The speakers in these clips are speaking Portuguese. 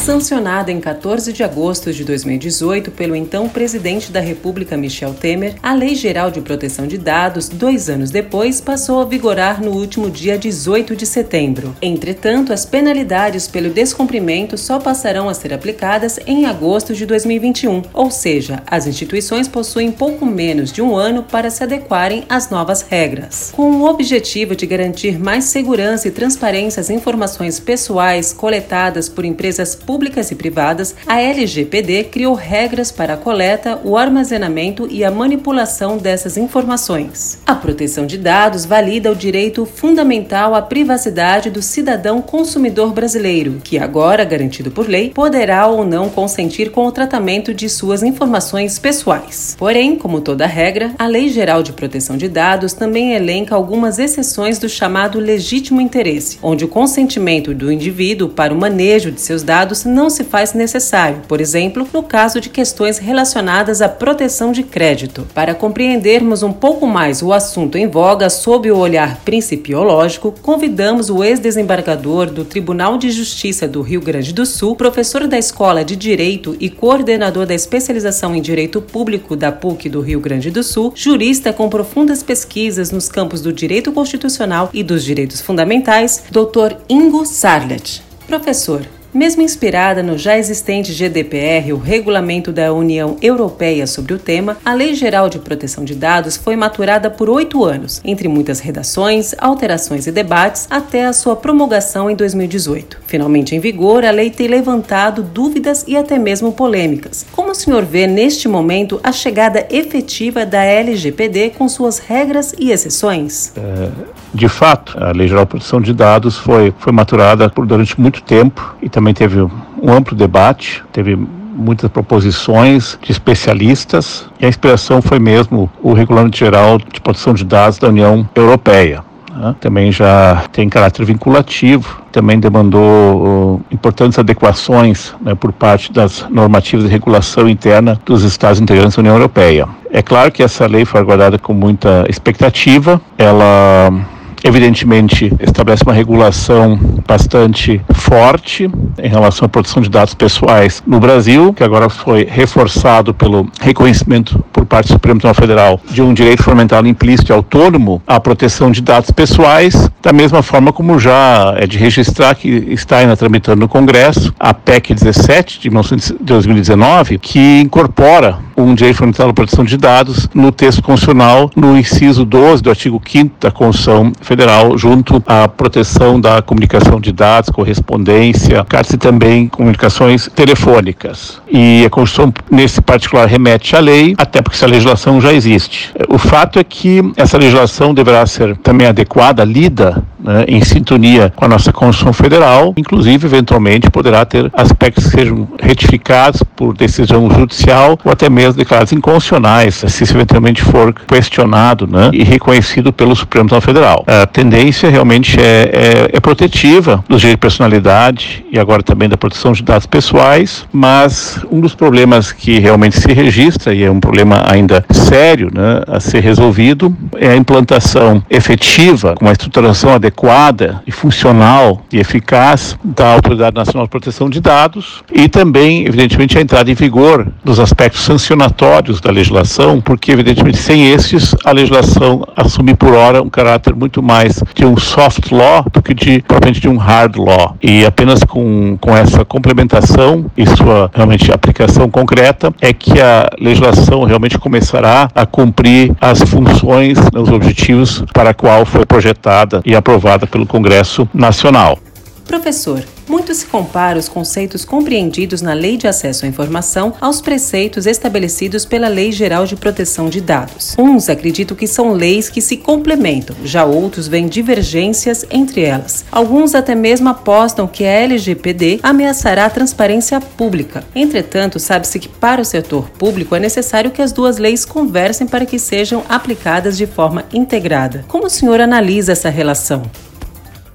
sancionada em 14 de agosto de 2018 pelo então presidente da República Michel Temer, a Lei Geral de Proteção de Dados, dois anos depois, passou a vigorar no último dia 18 de setembro. Entretanto, as penalidades pelo descumprimento só passarão a ser aplicadas em agosto de 2021, ou seja, as instituições possuem pouco menos de um ano para se adequarem às novas regras. Com o objetivo de garantir mais segurança e transparência às informações pessoais coletadas por empresas públicas públicas e privadas, a LGPD criou regras para a coleta, o armazenamento e a manipulação dessas informações. A proteção de dados valida o direito fundamental à privacidade do cidadão consumidor brasileiro, que agora, garantido por lei, poderá ou não consentir com o tratamento de suas informações pessoais. Porém, como toda regra, a Lei Geral de Proteção de Dados também elenca algumas exceções do chamado legítimo interesse, onde o consentimento do indivíduo para o manejo de seus dados não se faz necessário, por exemplo, no caso de questões relacionadas à proteção de crédito. Para compreendermos um pouco mais o assunto em voga sob o olhar principiológico, convidamos o ex-desembargador do Tribunal de Justiça do Rio Grande do Sul, professor da Escola de Direito e coordenador da especialização em Direito Público da PUC do Rio Grande do Sul, jurista com profundas pesquisas nos campos do direito constitucional e dos direitos fundamentais, Dr. Ingo Sarlet. Professor, mesmo inspirada no já existente GDPR, o Regulamento da União Europeia sobre o tema, a Lei Geral de Proteção de Dados foi maturada por oito anos, entre muitas redações, alterações e debates, até a sua promulgação em 2018. Finalmente em vigor, a lei tem levantado dúvidas e até mesmo polêmicas. Como o senhor vê neste momento a chegada efetiva da LGPD com suas regras e exceções? É, de fato, a Lei Geral de Proteção de Dados foi, foi maturada por durante muito tempo e também teve um amplo debate, teve muitas proposições de especialistas e a inspiração foi mesmo o Regulamento Geral de Proteção de Dados da União Europeia. Né? Também já tem caráter vinculativo, também demandou importantes adequações né, por parte das normativas de regulação interna dos Estados integrantes da União Europeia. É claro que essa lei foi aguardada com muita expectativa, ela evidentemente estabelece uma regulação bastante forte em relação à proteção de dados pessoais no Brasil, que agora foi reforçado pelo reconhecimento por parte do Supremo Tribunal Federal de um direito fundamental implícito e autônomo à proteção de dados pessoais, da mesma forma como já é de registrar que está ainda tramitando no Congresso a PEC 17 de 2019, que incorpora um direito fundamental à proteção de dados no texto constitucional, no inciso 12 do artigo 5 da Constituição Federal, junto à proteção da comunicação de dados, correspondência, cartas e também comunicações telefônicas. E a Constituição, nesse particular, remete à lei, até porque essa legislação já existe. O fato é que essa legislação deverá ser também adequada, lida né, em sintonia com a nossa Constituição Federal, inclusive, eventualmente, poderá ter aspectos que sejam retificados por decisão judicial ou até mesmo declarados inconstitucionais, se isso eventualmente for questionado né, e reconhecido pelo Supremo Tribunal Federal. A tendência realmente é, é, é protetiva dos direitos de personalidade e agora também da proteção de dados pessoais, mas um dos problemas que realmente se registra, e é um problema ainda sério né, a ser resolvido, é a implantação efetiva, com uma estruturação adequada e funcional e eficaz da Autoridade Nacional de Proteção de Dados e também, evidentemente, a entrada em vigor dos aspectos sancionatórios da legislação, porque, evidentemente, sem esses, a legislação assume por hora um caráter muito mais de um soft law do que de, propriamente de um hard law. E apenas com, com essa complementação e sua realmente aplicação concreta é que a legislação realmente começará a cumprir as funções, os objetivos para a qual foi projetada e aprovada aprovada pelo Congresso Nacional. Professor, muito se compara os conceitos compreendidos na Lei de Acesso à Informação aos preceitos estabelecidos pela Lei Geral de Proteção de Dados. Uns acreditam que são leis que se complementam, já outros veem divergências entre elas. Alguns até mesmo apostam que a LGPD ameaçará a transparência pública. Entretanto, sabe-se que para o setor público é necessário que as duas leis conversem para que sejam aplicadas de forma integrada. Como o senhor analisa essa relação?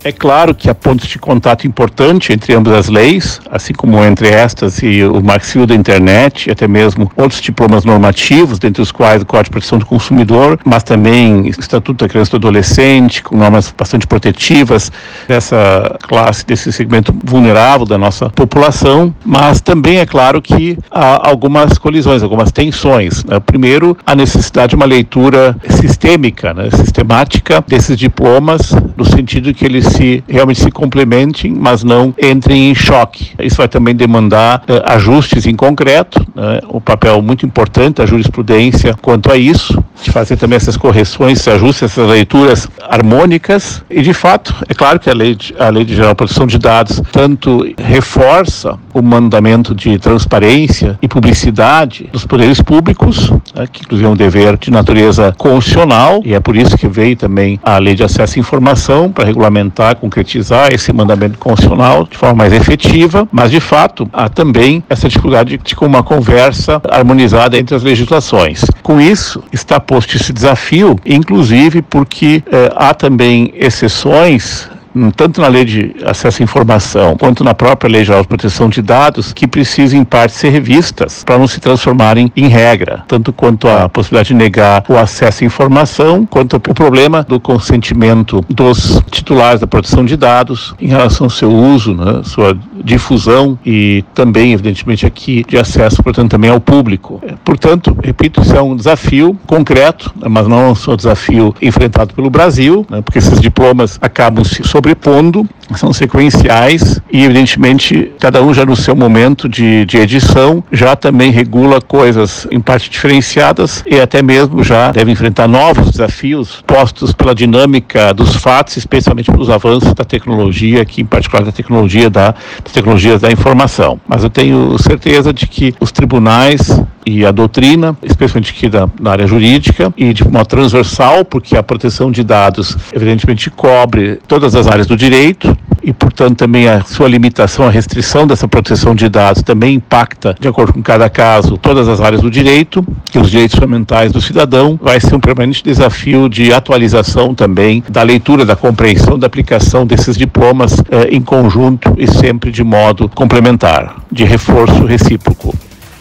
É claro que há pontos de contato importante entre ambas as leis, assim como entre estas e o Marco da Internet, e até mesmo outros diplomas normativos, dentre os quais o Código de Proteção do Consumidor, mas também o Estatuto da Criança e do Adolescente, com normas bastante protetivas dessa classe, desse segmento vulnerável da nossa população, mas também é claro que há algumas colisões, algumas tensões. Né? Primeiro, a necessidade de uma leitura sistêmica, né? sistemática desses diplomas, no sentido que eles se realmente se complementem, mas não entrem em choque. Isso vai também demandar uh, ajustes em concreto, né? um papel muito importante da jurisprudência quanto a isso, de fazer também essas correções, esses ajustes, essas leituras harmônicas. E de fato, é claro que a lei de, a lei de geral proteção de dados tanto reforça o mandamento de transparência e publicidade dos poderes públicos, né? que inclusive é um dever de natureza constitucional e é por isso que veio também a lei de acesso à informação para regulamentar concretizar esse mandamento constitucional de forma mais efetiva, mas de fato há também essa dificuldade de uma conversa harmonizada entre as legislações. Com isso, está posto esse desafio, inclusive porque eh, há também exceções tanto na lei de acesso à informação quanto na própria lei geral de proteção de dados, que precisam em parte ser revistas para não se transformarem em regra, tanto quanto a possibilidade de negar o acesso à informação, quanto o problema do consentimento dos titulares da proteção de dados em relação ao seu uso, né, sua difusão e também, evidentemente, aqui de acesso, portanto, também ao público. Portanto, repito, isso é um desafio concreto, mas não é só um desafio enfrentado pelo Brasil, né, porque esses diplomas acabam se sobrepondo, são sequenciais e, evidentemente, cada um já no seu momento de, de edição já também regula coisas em parte diferenciadas e até mesmo já deve enfrentar novos desafios postos pela dinâmica dos fatos, especialmente pelos avanços da tecnologia, aqui em particular da tecnologia da, das tecnologias da informação. Mas eu tenho certeza de que os tribunais e a doutrina, especialmente aqui da, na área jurídica, e de uma transversal, porque a proteção de dados, evidentemente, cobre todas as áreas do direito, e, portanto, também a sua limitação, a restrição dessa proteção de dados também impacta, de acordo com cada caso, todas as áreas do direito, que os direitos fundamentais do cidadão vai ser um permanente desafio de atualização também da leitura, da compreensão, da aplicação desses diplomas eh, em conjunto e sempre de modo complementar, de reforço recíproco.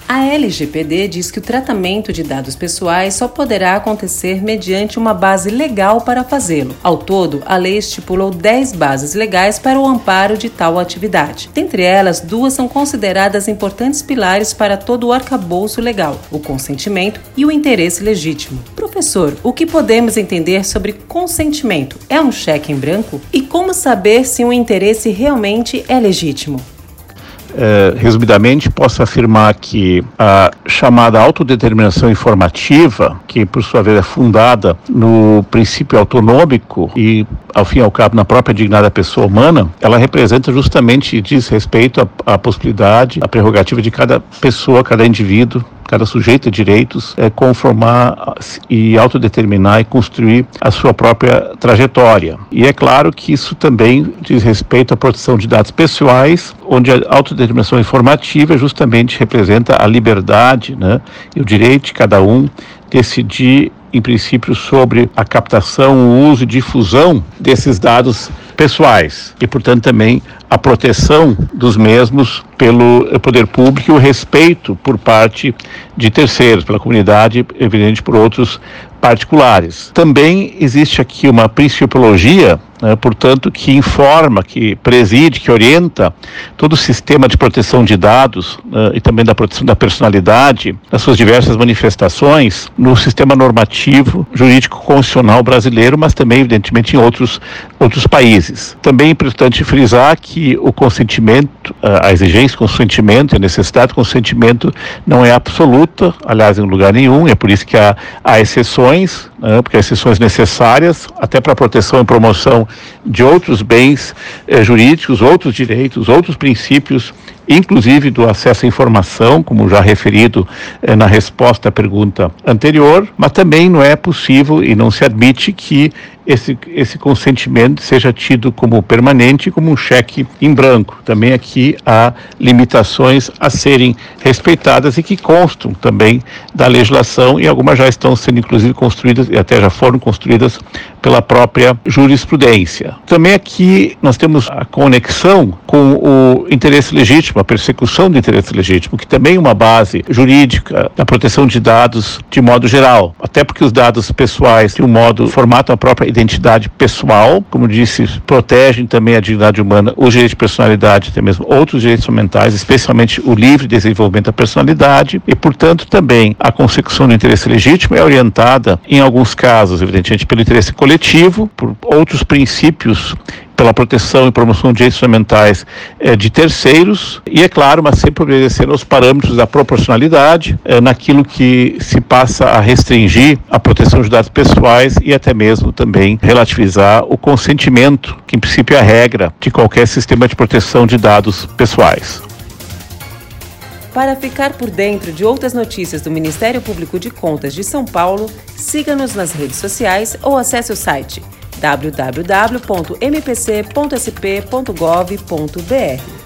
A LGPD diz que o tratamento de dados pessoais só poderá acontecer mediante uma base legal para fazê-lo. Ao todo, a lei estipulou 10 bases legais para o amparo de tal atividade. Dentre elas, duas são consideradas importantes pilares para todo o arcabouço legal: o consentimento e o interesse legítimo. Professor, o que podemos entender sobre consentimento? É um cheque em branco? E como saber se um interesse realmente é legítimo? Eh, resumidamente, posso afirmar que a chamada autodeterminação informativa, que por sua vez é fundada no princípio autonômico e, ao fim e ao cabo, na própria dignidade da pessoa humana, ela representa justamente diz respeito à, à possibilidade, à prerrogativa de cada pessoa, cada indivíduo cada sujeito de direitos é conformar e autodeterminar e construir a sua própria trajetória. E é claro que isso também diz respeito à proteção de dados pessoais, onde a autodeterminação informativa justamente representa a liberdade né, e o direito de cada um decidir em princípio, sobre a captação, o uso e difusão desses dados pessoais e, portanto, também a proteção dos mesmos pelo poder público e o respeito por parte de terceiros, pela comunidade, evidente por outros particulares. Também existe aqui uma principiologia né, portanto, que informa, que preside, que orienta todo o sistema de proteção de dados né, e também da proteção da personalidade, nas suas diversas manifestações, no sistema normativo jurídico constitucional brasileiro, mas também, evidentemente, em outros, outros países. Também é importante frisar que o consentimento, a exigência de consentimento a necessidade de consentimento não é absoluta, aliás, em lugar nenhum, é por isso que há, há exceções, né, porque há exceções necessárias, até para a proteção e promoção de outros bens eh, jurídicos, outros direitos, outros princípios, inclusive do acesso à informação, como já referido eh, na resposta à pergunta anterior, mas também não é possível e não se admite que esse, esse consentimento seja tido como permanente, como um cheque em branco. Também aqui há limitações a serem respeitadas e que constam também da legislação e algumas já estão sendo inclusive construídas e até já foram construídas pela própria jurisprudência. Também aqui nós temos a conexão com o interesse legítimo, a persecução do interesse legítimo, que também é uma base jurídica da proteção de dados de modo geral. Até porque os dados pessoais, de um modo, formatam a própria identidade pessoal, como disse, protegem também a dignidade humana, o direito de personalidade, até mesmo outros direitos fundamentais, especialmente o livre desenvolvimento da personalidade, e, portanto, também a consecução do interesse legítimo é orientada, em alguns casos, evidentemente, pelo interesse coletivo, por outros princípios pela proteção e promoção de direitos fundamentais eh, de terceiros e, é claro, mas sempre obedecendo aos parâmetros da proporcionalidade eh, naquilo que se passa a restringir a proteção de dados pessoais e até mesmo também relativizar o consentimento, que em princípio é a regra de qualquer sistema de proteção de dados pessoais. Para ficar por dentro de outras notícias do Ministério Público de Contas de São Paulo, siga-nos nas redes sociais ou acesse o site www.mpc.sp.gov.br.